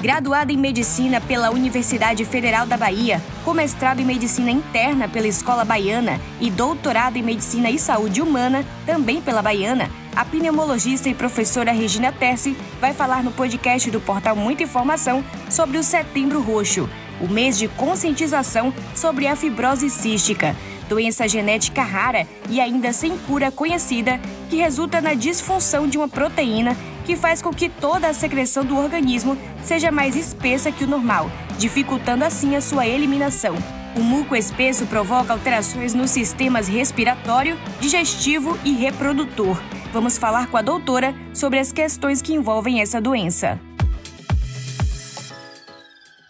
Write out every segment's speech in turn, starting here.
graduada em Medicina pela Universidade Federal da Bahia, com mestrado em Medicina Interna pela Escola Baiana e doutorado em Medicina e Saúde Humana, também pela Baiana, a pneumologista e professora Regina Terce vai falar no podcast do portal Muita Informação sobre o Setembro Roxo, o mês de conscientização sobre a fibrose cística, doença genética rara e ainda sem cura conhecida que resulta na disfunção de uma proteína que faz com que toda a secreção do organismo seja mais espessa que o normal, dificultando assim a sua eliminação. O muco espesso provoca alterações nos sistemas respiratório, digestivo e reprodutor. Vamos falar com a doutora sobre as questões que envolvem essa doença.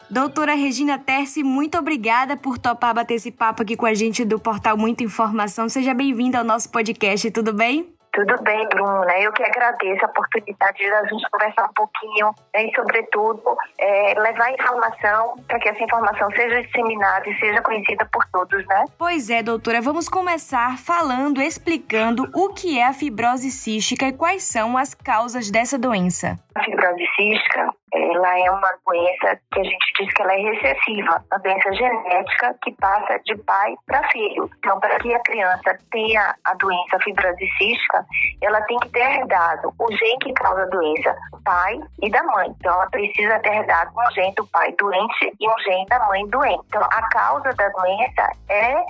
Doutora Regina Terce, muito obrigada por topar bater esse papo aqui com a gente do portal Muita Informação. Seja bem-vinda ao nosso podcast, tudo bem? Tudo bem, Bruna. Eu que agradeço a oportunidade de a gente conversar um pouquinho né, e, sobretudo, é, levar informação para que essa informação seja disseminada e seja conhecida por todos, né? Pois é, doutora. Vamos começar falando, explicando o que é a fibrose cística e quais são as causas dessa doença. A fibrose cística ela é uma doença que a gente diz que ela é recessiva, uma doença genética que passa de pai para filho. Então, para que a criança tenha a doença fibrose cística, ela tem que ter herdado o gene que causa a doença do pai e da mãe. Então, ela precisa ter herdado um gene do pai doente e um gene da mãe doente. Então, a causa da doença é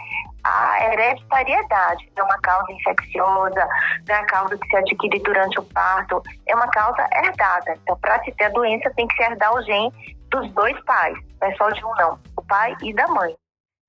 a hereditariedade. É uma causa infecciosa, é a causa que se adquire durante o parto, é uma causa herdada. Então, para se ter a doença, tem que se herdar o gene dos dois pais, não é só de um não, o pai e da mãe.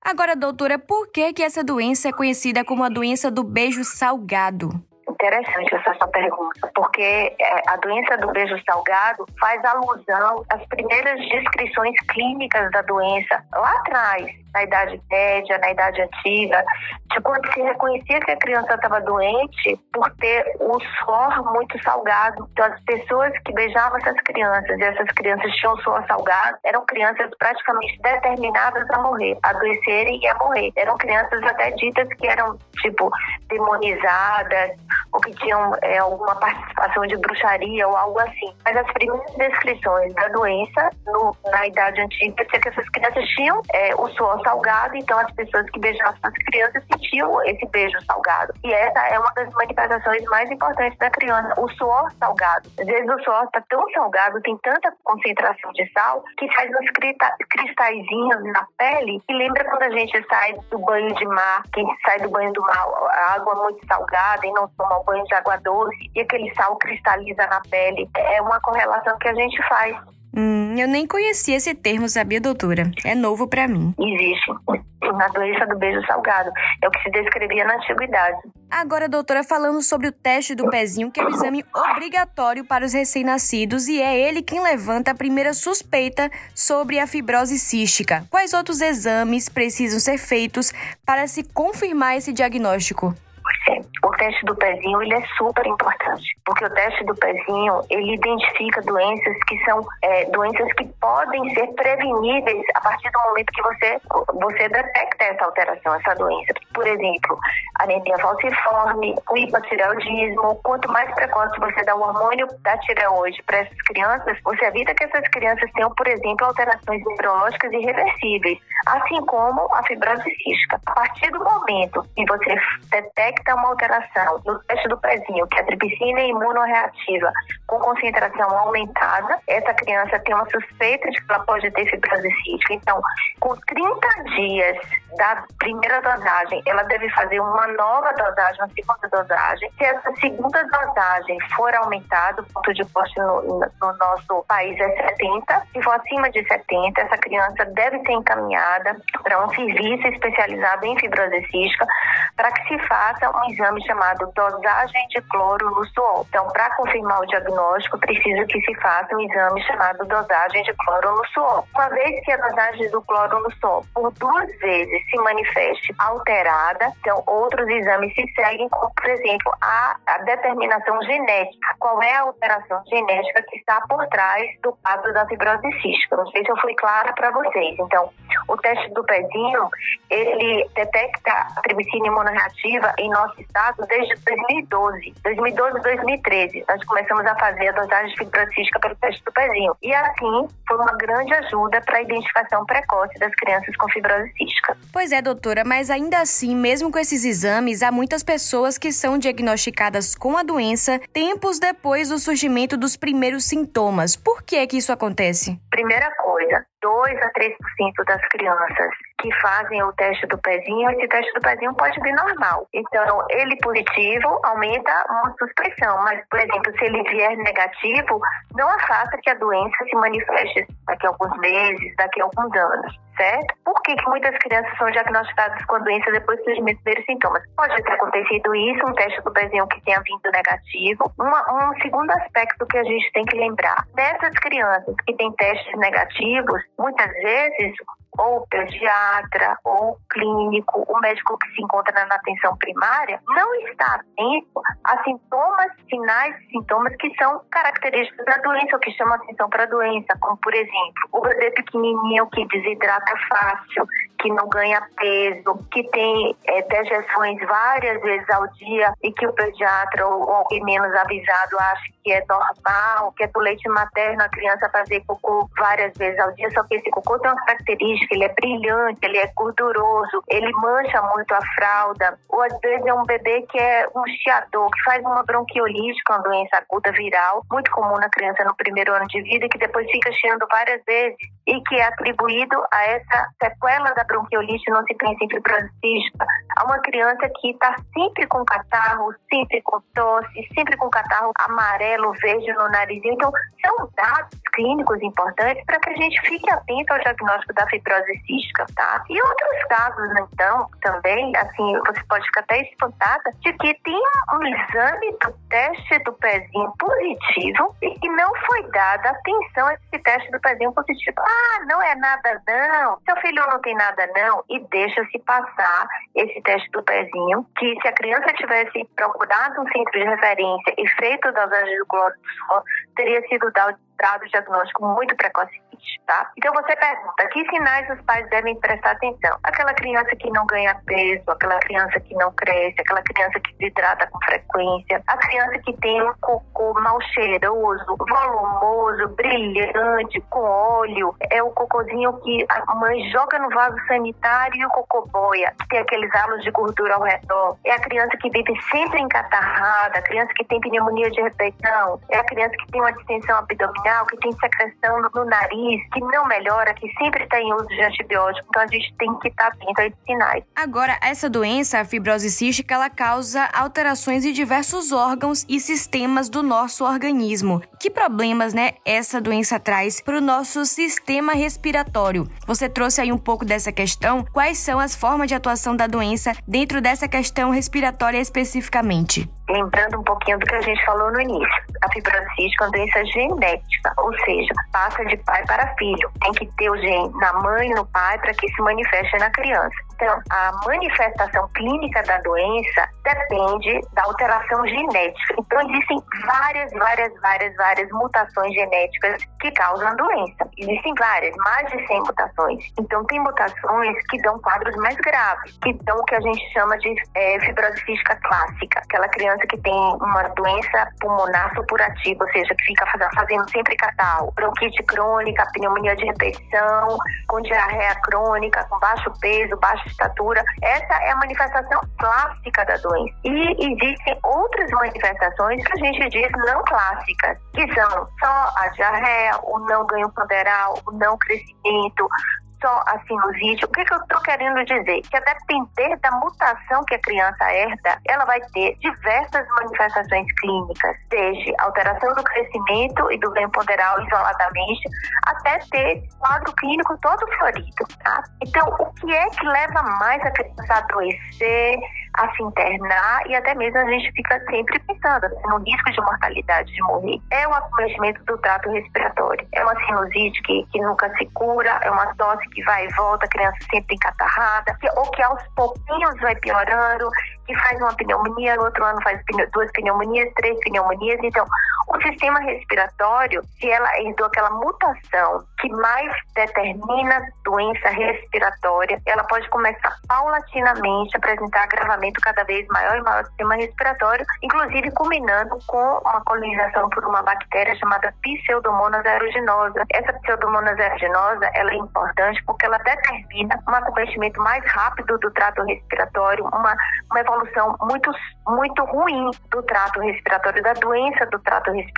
Agora, doutora, por que, que essa doença é conhecida como a doença do beijo salgado? Interessante essa sua pergunta, porque é, a doença do beijo salgado faz alusão às primeiras descrições clínicas da doença lá atrás, na Idade Média, na Idade Antiga, de quando se reconhecia que a criança estava doente por ter o suor muito salgado. Então, as pessoas que beijavam essas crianças e essas crianças tinham suor salgado eram crianças praticamente determinadas a morrer, a adoecerem e a morrer. Eram crianças até ditas que eram, tipo, demonizadas ou que tinham é, alguma participação de bruxaria ou algo assim. Mas as primeiras descrições da doença no, na Idade Antiga dizia que essas crianças tinham é, o suor salgado, então as pessoas que beijavam as crianças sentiam esse beijo salgado. E essa é uma das manifestações mais importantes da criança, o suor salgado. Às vezes o suor está tão salgado, tem tanta concentração de sal, que faz uns cristalzinhos na pele e lembra quando a gente sai do banho de mar, quem sai do banho do mar, a água muito salgada e não toma o banho de água doce e aquele sal cristaliza na pele. É uma correlação que a gente faz. Hum, eu nem conhecia esse termo, sabia, doutora? É novo para mim. Existe. Na doença do beijo salgado. É o que se descrevia na antiguidade. Agora, doutora, falando sobre o teste do pezinho, que é o exame obrigatório para os recém-nascidos e é ele quem levanta a primeira suspeita sobre a fibrose cística. Quais outros exames precisam ser feitos para se confirmar esse diagnóstico? O teste do pezinho ele é super importante, porque o teste do pezinho ele identifica doenças que são é, doenças que podem ser preveníveis a partir do momento que você você detecta essa alteração, essa doença. Por exemplo, anemia falciforme, o hipotireoidismo. Quanto mais precoce você dá o hormônio da tireoide para essas crianças, você evita que essas crianças tenham, por exemplo, alterações neurológicas irreversíveis, assim como a fibrose cística. A partir do momento que você detecta uma alteração alteração no teste do pezinho, que é a tripsina imunoreativa, com concentração aumentada, essa criança tem uma suspeita de que ela pode ter fibrose cística. Então, com 30 dias da primeira dosagem, ela deve fazer uma nova dosagem, uma segunda dosagem. Se essa segunda dosagem for aumentada, o ponto de corte no, no, nosso país é 70. Se for acima de 70, essa criança deve ser encaminhada para um serviço especializado em fibrose cística para que se faça um exame chamado dosagem de cloro no suor. Então, para confirmar o diagnóstico, precisa que se faça um exame chamado dosagem de cloro no suor. Uma vez que a dosagem do cloro no suor por duas vezes se manifeste alterada, então outros exames se seguem, como por exemplo a, a determinação genética. Qual é a alteração genética que está por trás do quadro da fibrose cística? Não sei se eu fui clara para vocês. Então, o teste do pezinho, ele detecta a tribicina imunoreativa em nosso estado desde 2012. 2012, 2013, nós começamos a fazer a dosagem de pelo teste do pezinho. E assim, foi uma grande ajuda para a identificação precoce das crianças com fibrose cística. Pois é, doutora, mas ainda assim, mesmo com esses exames, há muitas pessoas que são diagnosticadas com a doença tempos depois do surgimento dos primeiros sintomas. Por que é que isso acontece? Primeira coisa, 2 a 3% das crianças que fazem o teste do pezinho, esse teste do pezinho pode vir normal. Então, ele positivo aumenta uma suspeição, mas, por exemplo, se ele vier negativo, não afasta que a doença se manifeste daqui a alguns meses, daqui a alguns anos, certo? Por que, que muitas crianças são diagnosticadas com a doença depois dos primeiros sintomas? Pode ter acontecido isso, um teste do pezinho que tenha vindo negativo. Uma, um segundo aspecto que a gente tem que lembrar, nessas crianças que têm testes negativos, muitas vezes ou pediatra, ou clínico, o médico que se encontra na atenção primária, não está atento a sintomas, sinais e sintomas que são característicos da doença, ou que chamam atenção para a doença, como, por exemplo, o bebê pequenininho que desidrata fácil, que não ganha peso, que tem é, dejeções várias vezes ao dia e que o pediatra ou, ou alguém menos avisado acha que é normal, que é do leite materno a criança fazer cocô várias vezes ao dia, só que esse cocô tem uma característica, ele é brilhante, ele é gorduroso, ele mancha muito a fralda, ou às vezes é um bebê que é um chiador, que faz uma bronquiolite, que é uma doença aguda viral, muito comum na criança no primeiro ano de vida, que depois fica chiando várias vezes e que é atribuído a essa sequela da bronquiolite, fibrose cística, a uma criança que está sempre com catarro, sempre com tosse, sempre com catarro amarelo, verde no narizinho. Então, são dados clínicos importantes para que a gente fique atento ao diagnóstico da fibrose cística, tá? E outros casos, então, também, assim, você pode ficar até espantada de que tem um exame do teste do pezinho positivo e que não foi dada atenção a esse teste do pezinho positivo. Ah, não é nada não, seu filho não tem nada não, e deixa-se passar esse teste do pezinho, que se a criança tivesse procurado um centro de referência e feito dosagem do glóbulo teria sido dado o diagnóstico muito precocemente, tá? Então você pergunta, que sinais os pais devem prestar atenção? Aquela criança que não ganha peso, aquela criança que não cresce, aquela criança que se hidrata com frequência, a criança que tem um cocô mal cheiroso, volumoso, brilhante, com óleo, é o cocôzinho que a mãe joga no vaso sanitário e o cocô boia, que tem aqueles halos de gordura ao redor. É a criança que vive sempre encatarrada, a criança que tem pneumonia de repetição, é a criança que tem uma distensão abdominal que tem secreção no nariz, que não melhora, que sempre está em uso de antibiótico. Então a gente tem que estar tá atento a esses sinais. Agora, essa doença, a fibrose cística, ela causa alterações em diversos órgãos e sistemas do nosso organismo. Que problemas, né, essa doença traz para o nosso sistema respiratório? Você trouxe aí um pouco dessa questão. Quais são as formas de atuação da doença dentro dessa questão respiratória especificamente? Lembrando um pouquinho do que a gente falou no início. A fibrose cística é uma doença genética, ou seja, passa de pai para filho. Tem que ter o gene na mãe e no pai para que se manifeste na criança. Então, a manifestação clínica da doença depende da alteração genética. Então, existem várias, várias, várias, várias mutações genéticas que causam a doença. Existem várias, mais de 100 mutações. Então, tem mutações que dão quadros mais graves, que dão o que a gente chama de é, fibrose cística clássica. Aquela criança que tem uma doença pulmonar supurativa, ou seja, que fica fazendo sempre catarro, bronquite crônica, pneumonia de repetição, com diarreia crônica, com baixo peso, baixa estatura. Essa é a manifestação clássica da doença. E existem outras manifestações que a gente diz não clássicas, que são só a diarreia, o não ganho ponderal, o não crescimento, só a sinusite. O que, que eu estou querendo dizer? Que a depender da mutação que a criança herda, ela vai ter diversas manifestações clínicas, desde alteração do crescimento e do bem ponderal isoladamente, até ter quadro clínico todo florido, tá? Então, o que é que leva mais a criança a adoecer, a se internar e até mesmo a gente fica sempre pensando no risco de mortalidade de morrer? É o acometimento do trato respiratório, é uma sinusite que, que nunca se cura, é uma tosse que vai e volta, a criança sempre encatarrada, que, ou que aos pouquinhos vai piorando, que faz uma pneumonia, no outro ano faz duas pneumonias, três pneumonias. Então, sistema respiratório, se ela herdou aquela mutação que mais determina doença respiratória, ela pode começar paulatinamente a apresentar agravamento cada vez maior e maior do sistema respiratório, inclusive culminando com uma colonização por uma bactéria chamada Pseudomonas aeruginosa. Essa Pseudomonas aeruginosa, ela é importante porque ela determina um acometimento mais rápido do trato respiratório, uma, uma evolução muito, muito ruim do trato respiratório, da doença do trato respiratório.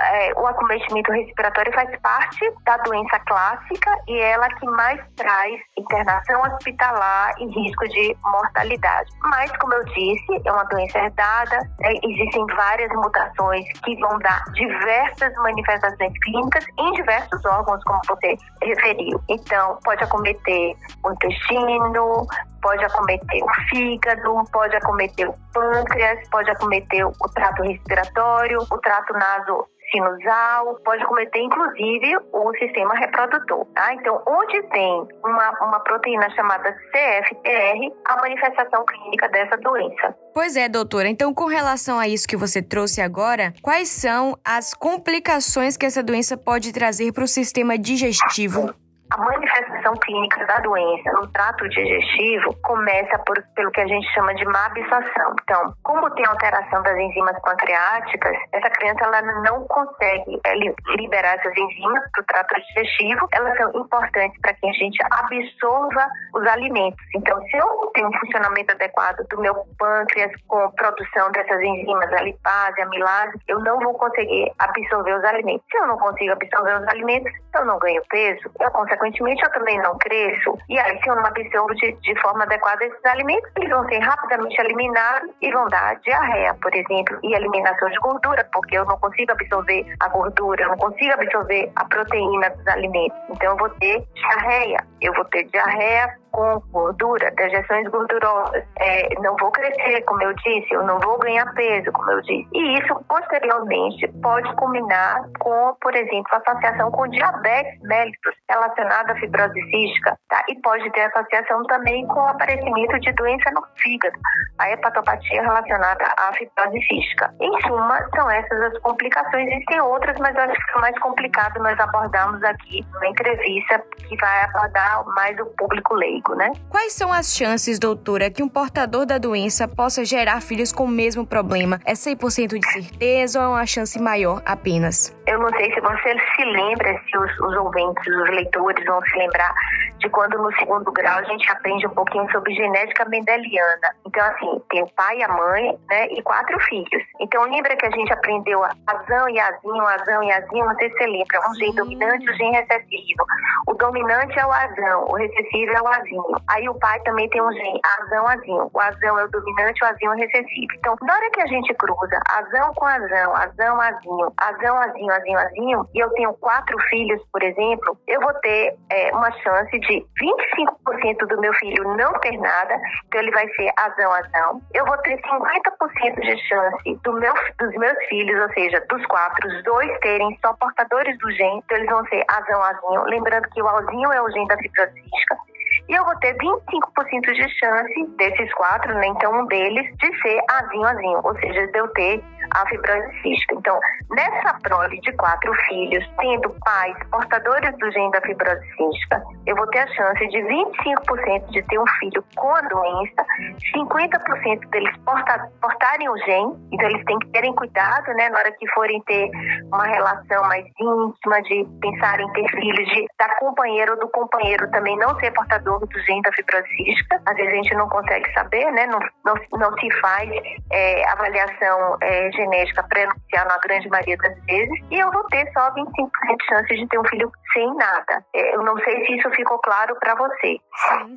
É, o acometimento respiratório faz parte da doença clássica e ela que mais traz internação hospitalar e risco de mortalidade. Mas, como eu disse, é uma doença herdada, né? existem várias mutações que vão dar diversas manifestações clínicas em diversos órgãos, como você referiu. Então, pode acometer o intestino, pode acometer o fígado, pode acometer o pâncreas, pode acometer o trato respiratório, o trato naso sinusal, pode cometer inclusive o sistema reprodutor. Tá? Então, onde tem uma, uma proteína chamada CFTR, a manifestação clínica dessa doença. Pois é, doutora. Então, com relação a isso que você trouxe agora, quais são as complicações que essa doença pode trazer para o sistema digestivo? A manifestação clínica da doença no trato digestivo começa por, pelo que a gente chama de má absorção. Então, como tem alteração das enzimas pancreáticas, essa criança ela não consegue é, liberar essas enzimas para o trato digestivo. Elas são importantes para que a gente absorva os alimentos. Então, se eu tenho um funcionamento adequado do meu pâncreas com produção dessas enzimas, a lipase, a amilase, eu não vou conseguir absorver os alimentos. Se eu não consigo absorver os alimentos, eu não ganho peso, eu consequentemente eu também não cresço. E aí, se eu não absorvo de, de forma adequada esses alimentos, eles vão ser rapidamente eliminados e vão dar diarreia, por exemplo, e eliminação de gordura, porque eu não consigo absorver a gordura, eu não consigo absorver a proteína dos alimentos. Então, eu vou ter diarreia. Eu vou ter diarreia com gordura, dejeções gordurosas. É, não vou crescer, como eu disse, eu não vou ganhar peso, como eu disse. E isso, posteriormente, pode combinar com, por exemplo, associação com diabetes mellitus relacionada à fibrose cística, tá? E pode ter associação também com o aparecimento de doença no fígado, a hepatopatia relacionada à fibrose cística. Em suma, são essas as complicações. Existem outras, mas eu acho que é mais complicado nós abordarmos aqui na entrevista, que vai abordar mais o público leigo né? Quais são as chances, doutora, que um portador da doença possa gerar filhos com o mesmo problema? É 100% de certeza ou é uma chance maior apenas? Eu não sei se você se lembra, se os, os ouvintes, os leitores vão se lembrar de quando no segundo grau a gente aprende um pouquinho sobre genética mendeliana. Então, assim, tem o pai e a mãe, né, e quatro filhos. Então, lembra que a gente aprendeu azão e azinho, azão e azinho, não sei se você lembra, um gene dominante e um gene recessivo. O dominante é o azão, o recessivo é o azinho. Aí o pai também tem um gene azão, azinho. O azão é o dominante, o azinho é o recessivo. Então, na hora que a gente cruza azão com azão, azão, azinho, azão, azinho, azinho, azinho, e eu tenho quatro filhos, por exemplo, eu vou ter é, uma chance de 25% do meu filho não ter nada, então ele vai ser azão, azão. Eu vou ter 50% de chance do meu, dos meus filhos, ou seja, dos quatro, os dois terem só portadores do gene, então eles vão ser azão, azinho. Lembrando que o azinho é o gene da fibrose cística e eu vou ter 25% de chance desses quatro, né, então um deles, de ser azinho azinho, ou seja, de eu ter a fibrose cística. Então, nessa prole de quatro filhos, tendo pais portadores do gene da fibrose cística, eu vou ter a chance de 25% de ter um filho com a doença, 50% deles porta, portarem o gene, então eles têm que terem cuidado, né, na hora que forem ter uma relação mais íntima, de pensar em ter filhos, de da companheira ou do companheiro também não ser portador do gene da fibrose cística. Às vezes a gente não consegue saber, né, não, não, não se faz é, avaliação é, genética pré-nupcial na grande maioria das vezes, e eu vou ter só 25% de chance de ter um filho sem nada. É, eu não sei se isso ficou claro para você sim,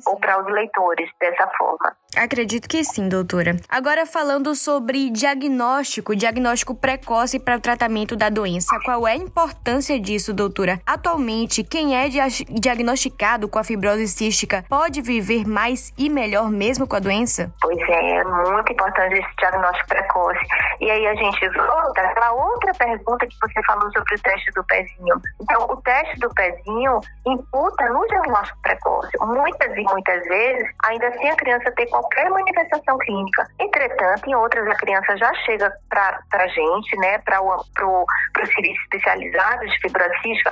sim. ou para os leitores dessa forma. Acredito que sim, doutora. Agora falando sobre diagnóstico, diagnóstico precoce para o tratamento da doença, qual é a importância disso, doutora? Atualmente, quem é diagnosticado com a fibrose cística pode viver mais e melhor mesmo com a doença? Pois é, é muito importante esse diagnóstico precoce. E aí a gente volta para outra pergunta que você falou sobre o teste do pezinho. Então, o teste do pezinho imputa no diagnóstico precoce. Muitas e muitas vezes, ainda assim a criança tem qualquer manifestação clínica. Entretanto, em outras a criança já chega para a gente, né, para o pro, pro serviço especializado de fibrose cística,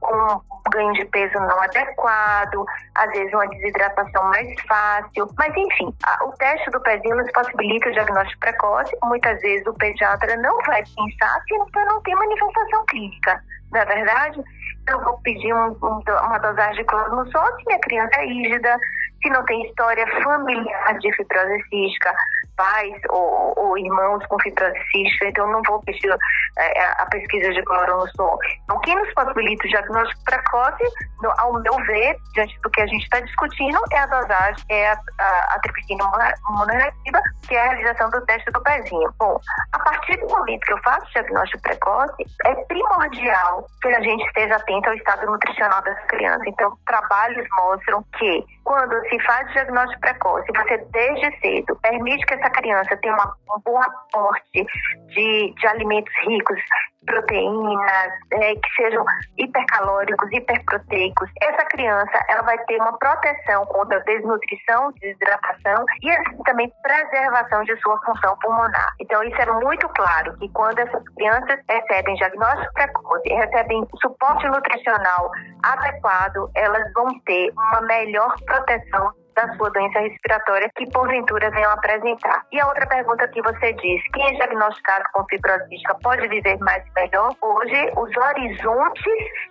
com um ganho de peso não adequado, às vezes uma desidratação mais fácil. Mas, enfim, a, o teste do pezinho nos possibilita o diagnóstico precoce. Muitas vezes o pediatra não vai pensar se não tem manifestação clínica. Na é verdade, eu vou pedir um, um, uma dosagem de cloro no sol se minha criança é rígida, se não tem história familiar de fibrose cística, pais ou, ou irmãos com fibrose cística, então não vou pedir é, a pesquisa de cloronosol. Então, o que nos possibilita o diagnóstico precoce, no, ao meu ver, diante do que a gente está discutindo, é a dosagem, é a, a, a tripsina que é a realização do teste do pezinho. Bom, a partir do momento que eu faço o diagnóstico precoce, é primordial que a gente esteja atento ao estado nutricional dessa criança. Então, trabalhos mostram que quando se faz diagnóstico precoce, você desde cedo permite que essa criança tenha uma, um bom aporte de, de alimentos ricos, proteínas, é, que sejam hipercalóricos, hiperproteicos. Essa criança ela vai ter uma proteção contra desnutrição, desidratação e assim, também preservação de sua função pulmonar. Então isso é muito claro que quando essas crianças recebem diagnóstico precoce, recebem suporte nutricional adequado, elas vão ter uma melhor proteção da sua doença respiratória que porventura venham apresentar. E a outra pergunta que você diz, quem é diagnosticado com fibrose cística pode viver mais e melhor? Hoje, os horizontes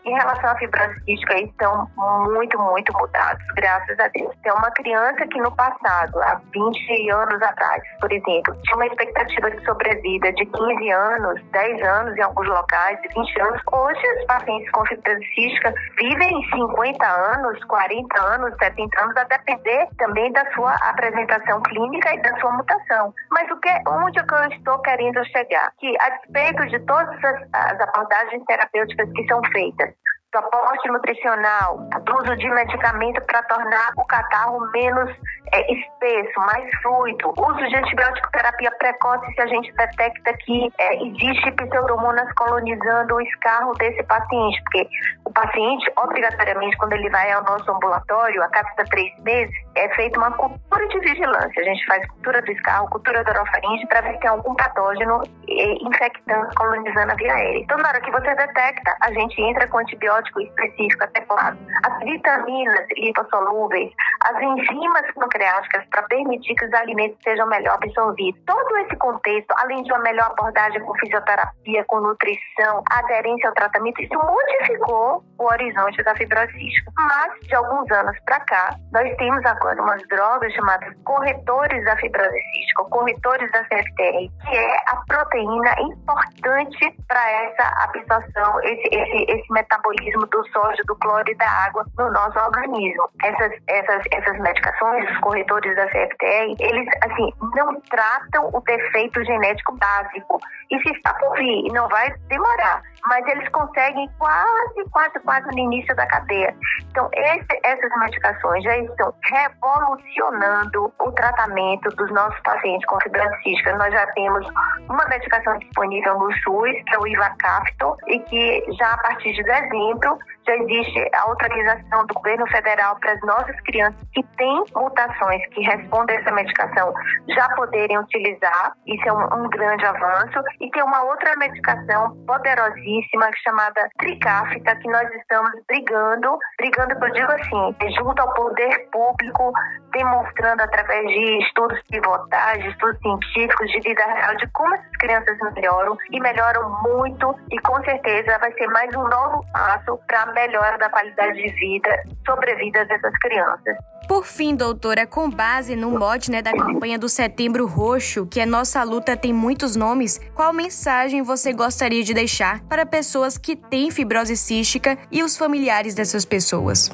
em relação à fibrose cística estão muito, muito mudados, graças a Deus. Tem uma criança que no passado, há 20 anos atrás, por exemplo, tinha uma expectativa de sobrevida de 15 anos, 10 anos em alguns locais, 20 anos. Hoje, os pacientes com fibrose cística vivem 50 anos, 40 anos, 70 anos, a depender depender também da sua apresentação clínica e da sua mutação. Mas o que, onde é que eu estou querendo chegar? Que a despeito de todas as, as abordagens terapêuticas que são feitas, do aporte nutricional, uso de medicamento para tornar o catarro menos é, espesso, mais fluido, uso de antibiótico terapia precoce se a gente detecta que é, existe pseudomonas colonizando o escarro desse paciente, porque o paciente, obrigatoriamente, quando ele vai ao nosso ambulatório, a cada três meses, é feita uma cultura de vigilância. A gente faz cultura do escarro, cultura da orofaringe, para ver se tem algum patógeno é, infectando, colonizando a via aérea. Então, na hora que você detecta, a gente entra com antibiótico antibiótico específico adequado, as vitaminas lipossolúveis, as enzimas pancreáticas para permitir que os alimentos sejam melhor absorvidos. Todo esse contexto, além de uma melhor abordagem com fisioterapia, com nutrição, aderência ao tratamento, isso modificou o horizonte da fibrose cística. Mas, de alguns anos para cá, nós temos agora umas drogas chamadas corretores da fibrose cística, corretores da CFTR, que é a proteína importante para essa absorção, esse, esse, esse metabolismo metabolismo do sódio, do cloro e da água no nosso organismo. Essas, essas, essas medicações, os corretores da CFTR, eles, assim, não tratam o defeito genético básico. Se está por vir, não vai demorar, mas eles conseguem quase, quase, quase no início da cadeia. Então, esse, essas medicações já estão revolucionando o tratamento dos nossos pacientes com fibrose cística. Nós já temos uma medicação disponível no SUS, que é o Ivacaftor, e que já a partir de dezembro já existe a autorização do governo federal para as nossas crianças que têm mutações que respondem a essa medicação já poderem utilizar. Isso é um, um grande avanço. E tem uma outra medicação poderosíssima chamada Tricafta, que nós estamos brigando, brigando, eu digo assim, junto ao poder público, demonstrando através de estudos pivotais, de estudos científicos, de vida real, de como essas crianças melhoram e melhoram muito. E com certeza vai ser mais um novo passo para melhora da qualidade de vida, sobrevida dessas crianças. Por fim, doutora, com base no mote né, da campanha do Setembro Roxo, que é Nossa Luta Tem Muitos Nomes, qual mensagem você gostaria de deixar para pessoas que têm fibrose cística e os familiares dessas pessoas?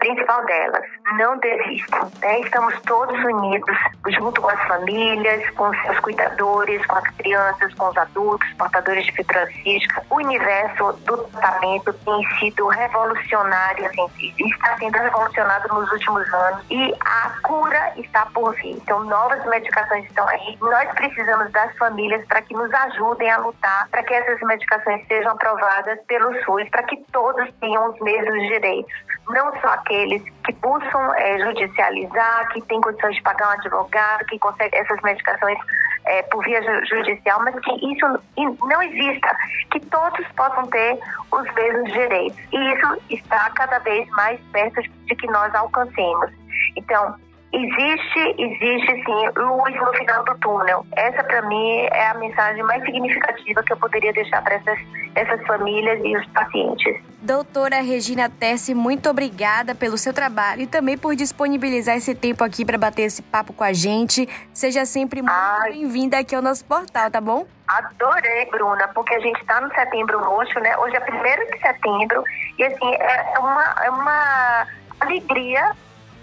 Principal delas, não desistam. Né? Estamos todos unidos, junto com as famílias, com seus cuidadores, com as crianças, com os adultos, portadores de fibrocística. O universo do tratamento tem sido revolucionário, assim, está sendo revolucionado nos últimos anos e a cura está por vir. Então, novas medicações estão aí. Nós precisamos das famílias para que nos ajudem a lutar, para que essas medicações sejam aprovadas pelo SUS, para que todos tenham os mesmos direitos. Não só aqueles que buscam é, judicializar, que têm condições de pagar um advogado, que conseguem essas medicações é, por via judicial, mas que isso não exista, que todos possam ter os mesmos direitos. E isso está cada vez mais perto de que nós alcancemos. Então, existe, existe sim luz no final do túnel. Essa para mim é a mensagem mais significativa que eu poderia deixar para essas, essas famílias e os pacientes. Doutora Regina Tessi, muito obrigada pelo seu trabalho e também por disponibilizar esse tempo aqui para bater esse papo com a gente. Seja sempre muito bem-vinda aqui ao nosso portal, tá bom? Adorei, Bruna, porque a gente está no setembro roxo, né? Hoje é 1 de setembro e assim, é uma, é uma alegria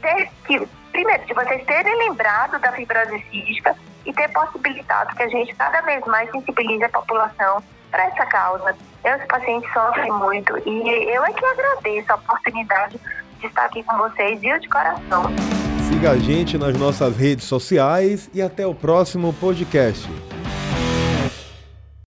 ter que primeiro, de vocês terem lembrado da fibrose cística e ter possibilitado que a gente cada vez mais sensibilize a população para essa causa. Os pacientes sofrem muito e eu é que agradeço a oportunidade de estar aqui com vocês, viu, de coração. Siga a gente nas nossas redes sociais e até o próximo podcast.